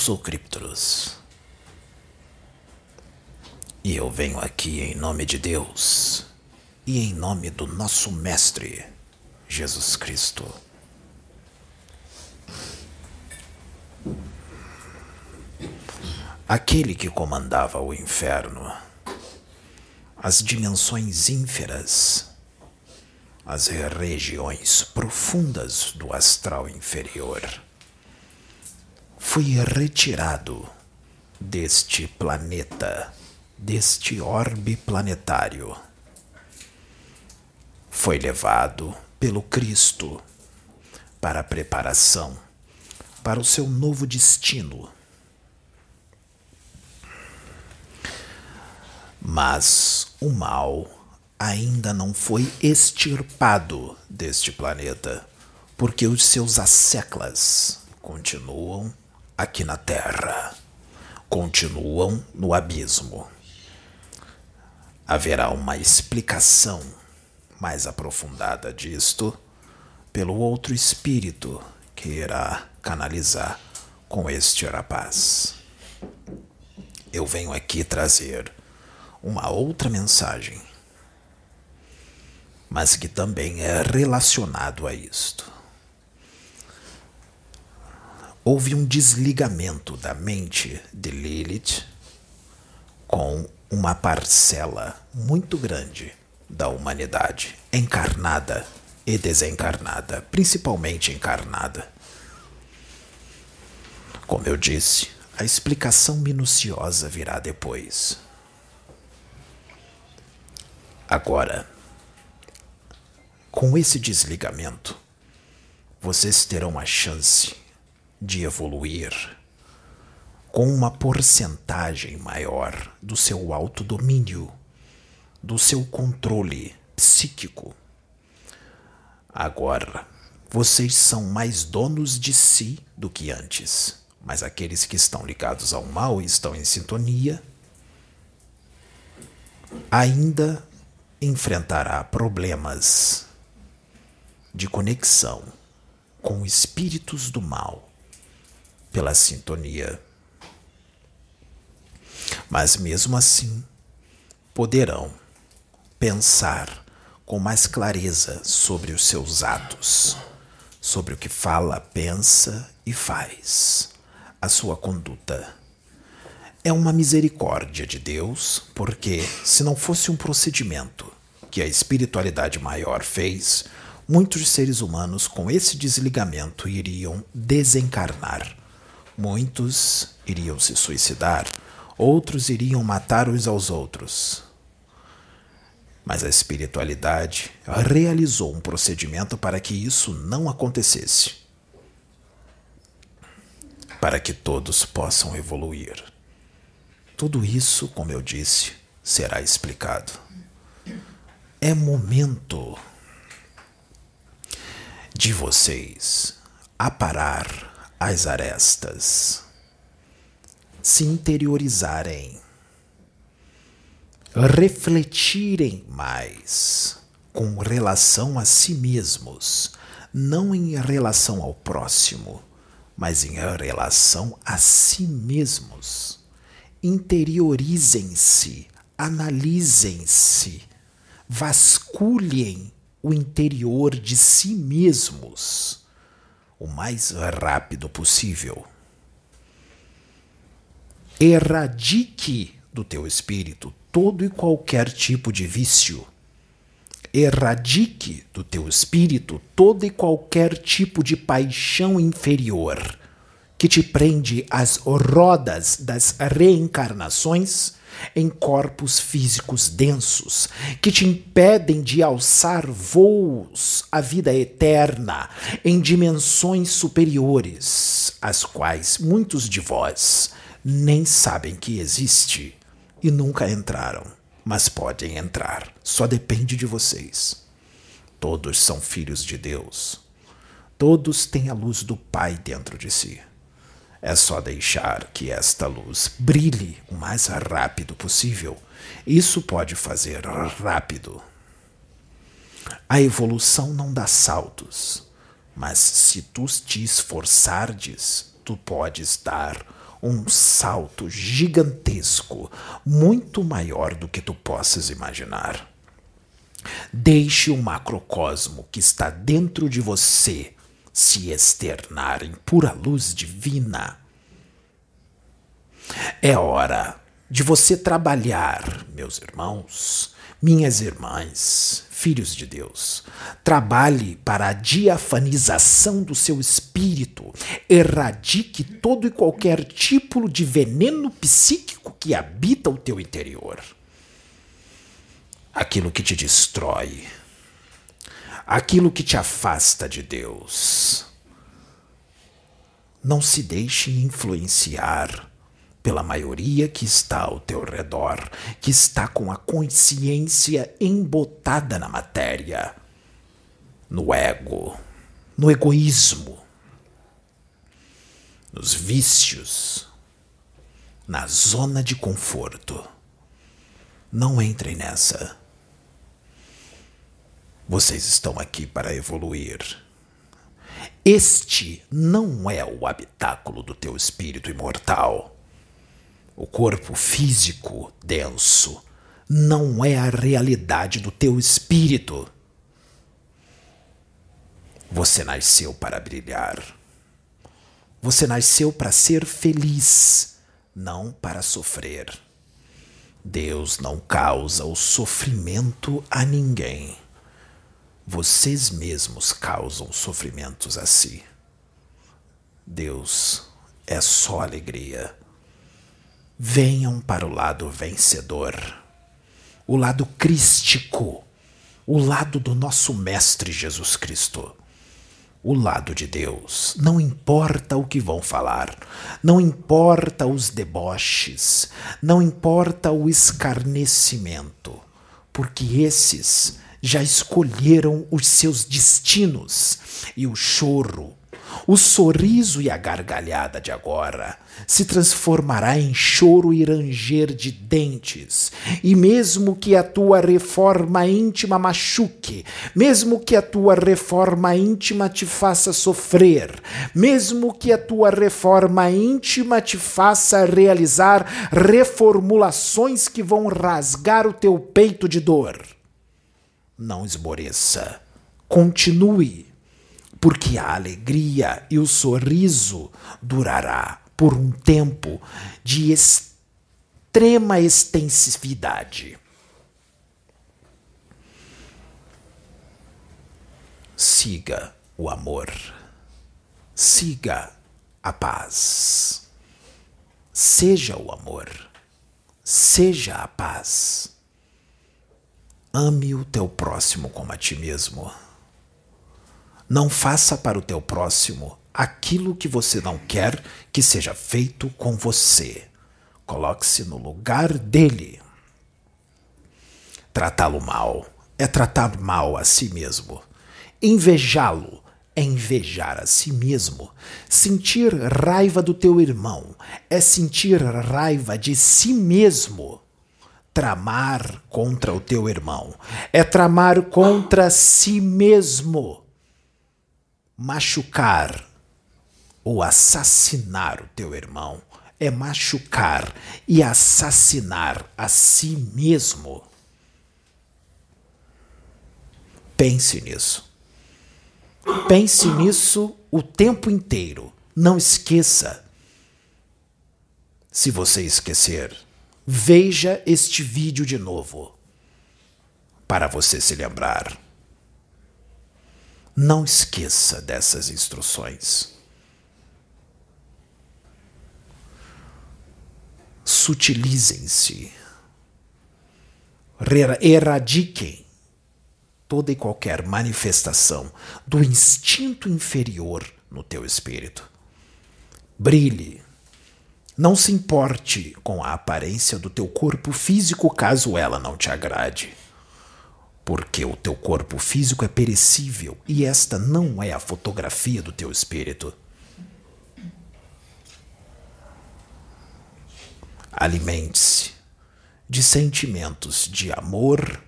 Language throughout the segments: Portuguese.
sou Cryptos. E eu venho aqui em nome de Deus e em nome do nosso Mestre, Jesus Cristo. Aquele que comandava o inferno, as dimensões ínferas, as regiões profundas do astral inferior, foi retirado deste planeta deste orbe planetário. Foi levado pelo Cristo para a preparação para o seu novo destino. Mas o mal ainda não foi extirpado deste planeta, porque os seus asseclas continuam aqui na Terra, continuam no abismo haverá uma explicação mais aprofundada disto pelo outro espírito que irá canalizar com este rapaz. Eu venho aqui trazer uma outra mensagem, mas que também é relacionado a isto. Houve um desligamento da mente de Lilith com uma parcela muito grande da humanidade, encarnada e desencarnada, principalmente encarnada. Como eu disse, a explicação minuciosa virá depois. Agora, com esse desligamento, vocês terão a chance de evoluir com uma porcentagem maior do seu autodomínio, do seu controle psíquico. Agora, vocês são mais donos de si do que antes, mas aqueles que estão ligados ao mal e estão em sintonia ainda enfrentará problemas de conexão com espíritos do mal pela sintonia mas mesmo assim poderão pensar com mais clareza sobre os seus atos, sobre o que fala, pensa e faz, a sua conduta. É uma misericórdia de Deus, porque se não fosse um procedimento que a espiritualidade maior fez, muitos seres humanos com esse desligamento iriam desencarnar. Muitos iriam se suicidar outros iriam matar uns aos outros. Mas a espiritualidade realizou um procedimento para que isso não acontecesse. Para que todos possam evoluir. Tudo isso, como eu disse, será explicado. É momento de vocês aparar as arestas. Se interiorizarem, refletirem mais com relação a si mesmos, não em relação ao próximo, mas em relação a si mesmos. Interiorizem-se, analisem-se, vasculhem o interior de si mesmos o mais rápido possível erradique do teu espírito todo e qualquer tipo de vício. Erradique do teu espírito todo e qualquer tipo de paixão inferior que te prende às rodas das reencarnações em corpos físicos densos, que te impedem de alçar voos à vida eterna em dimensões superiores, às quais muitos de vós nem sabem que existe e nunca entraram, mas podem entrar. Só depende de vocês. Todos são filhos de Deus. Todos têm a luz do Pai dentro de si. É só deixar que esta luz brilhe o mais rápido possível. Isso pode fazer rápido. A evolução não dá saltos, mas se tu te esforçardes, tu podes dar um salto gigantesco, muito maior do que tu possas imaginar. Deixe o macrocosmo que está dentro de você se externar em pura luz divina. É hora de você trabalhar, meus irmãos, minhas irmãs, filhos de Deus, trabalhe para a diafanização do seu espírito, erradique todo e qualquer tipo de veneno psíquico que habita o teu interior. Aquilo que te destrói, aquilo que te afasta de Deus. Não se deixe influenciar pela maioria que está ao teu redor, que está com a consciência embotada na matéria, no ego, no egoísmo, nos vícios, na zona de conforto. Não entrem nessa. Vocês estão aqui para evoluir. Este não é o habitáculo do teu espírito imortal. O corpo físico denso não é a realidade do teu espírito. Você nasceu para brilhar. Você nasceu para ser feliz, não para sofrer. Deus não causa o sofrimento a ninguém. Vocês mesmos causam sofrimentos a si. Deus é só alegria venham para o lado vencedor, o lado crístico, o lado do nosso Mestre Jesus Cristo, o lado de Deus. Não importa o que vão falar, não importa os deboches, não importa o escarnecimento, porque esses já escolheram os seus destinos e o choro o sorriso e a gargalhada de agora se transformará em choro e ranger de dentes. E mesmo que a tua reforma íntima machuque, mesmo que a tua reforma íntima te faça sofrer, mesmo que a tua reforma íntima te faça realizar reformulações que vão rasgar o teu peito de dor, não esmoreça. Continue porque a alegria e o sorriso durará por um tempo de extrema extensividade. Siga o amor, siga a paz. Seja o amor, seja a paz. Ame o teu próximo como a ti mesmo. Não faça para o teu próximo aquilo que você não quer que seja feito com você. Coloque-se no lugar dele. Tratá-lo mal é tratar mal a si mesmo. Invejá-lo é invejar a si mesmo. Sentir raiva do teu irmão é sentir raiva de si mesmo. Tramar contra o teu irmão é tramar contra si mesmo machucar ou assassinar o teu irmão é machucar e assassinar a si mesmo. Pense nisso. Pense nisso o tempo inteiro. Não esqueça. Se você esquecer, veja este vídeo de novo para você se lembrar. Não esqueça dessas instruções. Sutilizem-se. Erradiquem toda e qualquer manifestação do instinto inferior no teu espírito. Brilhe. Não se importe com a aparência do teu corpo físico caso ela não te agrade porque o teu corpo físico é perecível e esta não é a fotografia do teu espírito. Alimente-se de sentimentos de amor,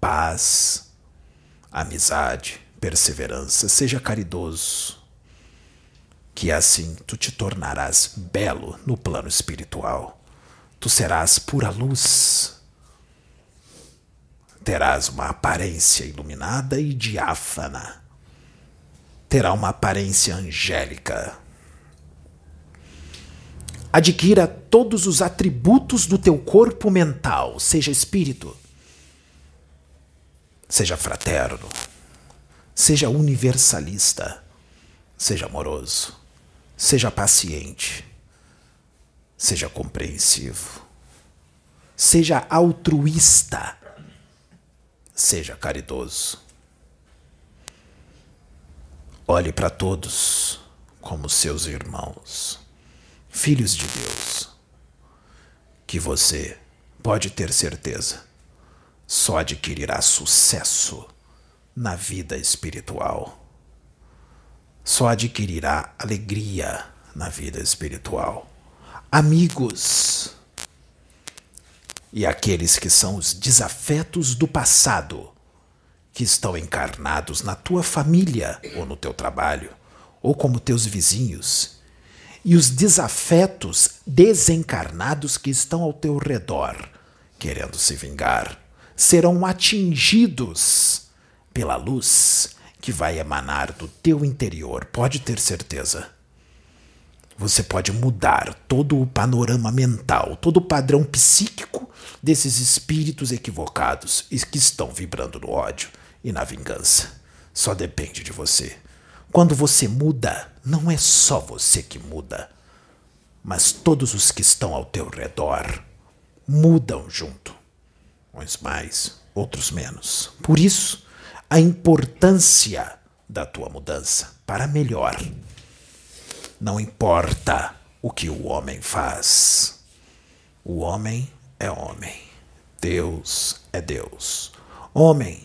paz, amizade, perseverança. Seja caridoso. Que assim tu te tornarás belo no plano espiritual. Tu serás pura luz. Terás uma aparência iluminada e diáfana. Terá uma aparência angélica. Adquira todos os atributos do teu corpo mental, seja espírito, seja fraterno, seja universalista, seja amoroso, seja paciente, seja compreensivo, seja altruísta, seja caridoso. Olhe para todos como seus irmãos filhos de Deus, que você pode ter certeza só adquirirá sucesso na vida espiritual. Só adquirirá alegria na vida espiritual. Amigos e aqueles que são os desafetos do passado, que estão encarnados na tua família ou no teu trabalho, ou como teus vizinhos e os desafetos desencarnados que estão ao teu redor, querendo se vingar, serão atingidos pela luz que vai emanar do teu interior, pode ter certeza. Você pode mudar todo o panorama mental, todo o padrão psíquico desses espíritos equivocados e que estão vibrando no ódio e na vingança. Só depende de você. Quando você muda, não é só você que muda, mas todos os que estão ao teu redor mudam junto. Uns mais, outros menos. Por isso, a importância da tua mudança para melhor. Não importa o que o homem faz. O homem é homem. Deus é Deus. Homem,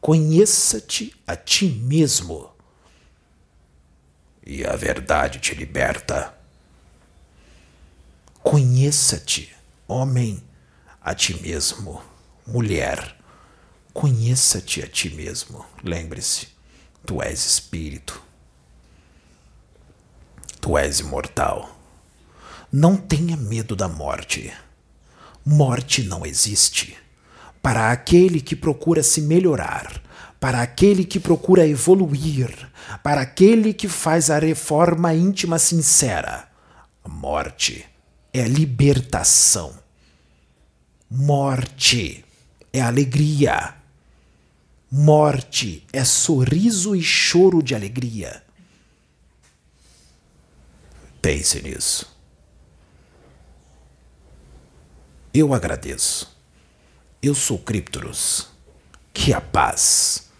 conheça-te a ti mesmo e a verdade te liberta. Conheça-te, homem, a ti mesmo, mulher. Conheça-te a ti mesmo. Lembre-se, tu és espírito. Tu és imortal. Não tenha medo da morte. Morte não existe. Para aquele que procura se melhorar, para aquele que procura evoluir, para aquele que faz a reforma íntima sincera. A morte é a libertação. Morte é alegria. Morte é sorriso e choro de alegria. Pense nisso. Eu agradeço. Eu sou Criptoros. Que a paz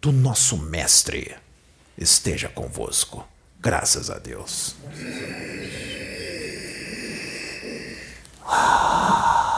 do nosso Mestre esteja convosco. Graças a Deus. Ah.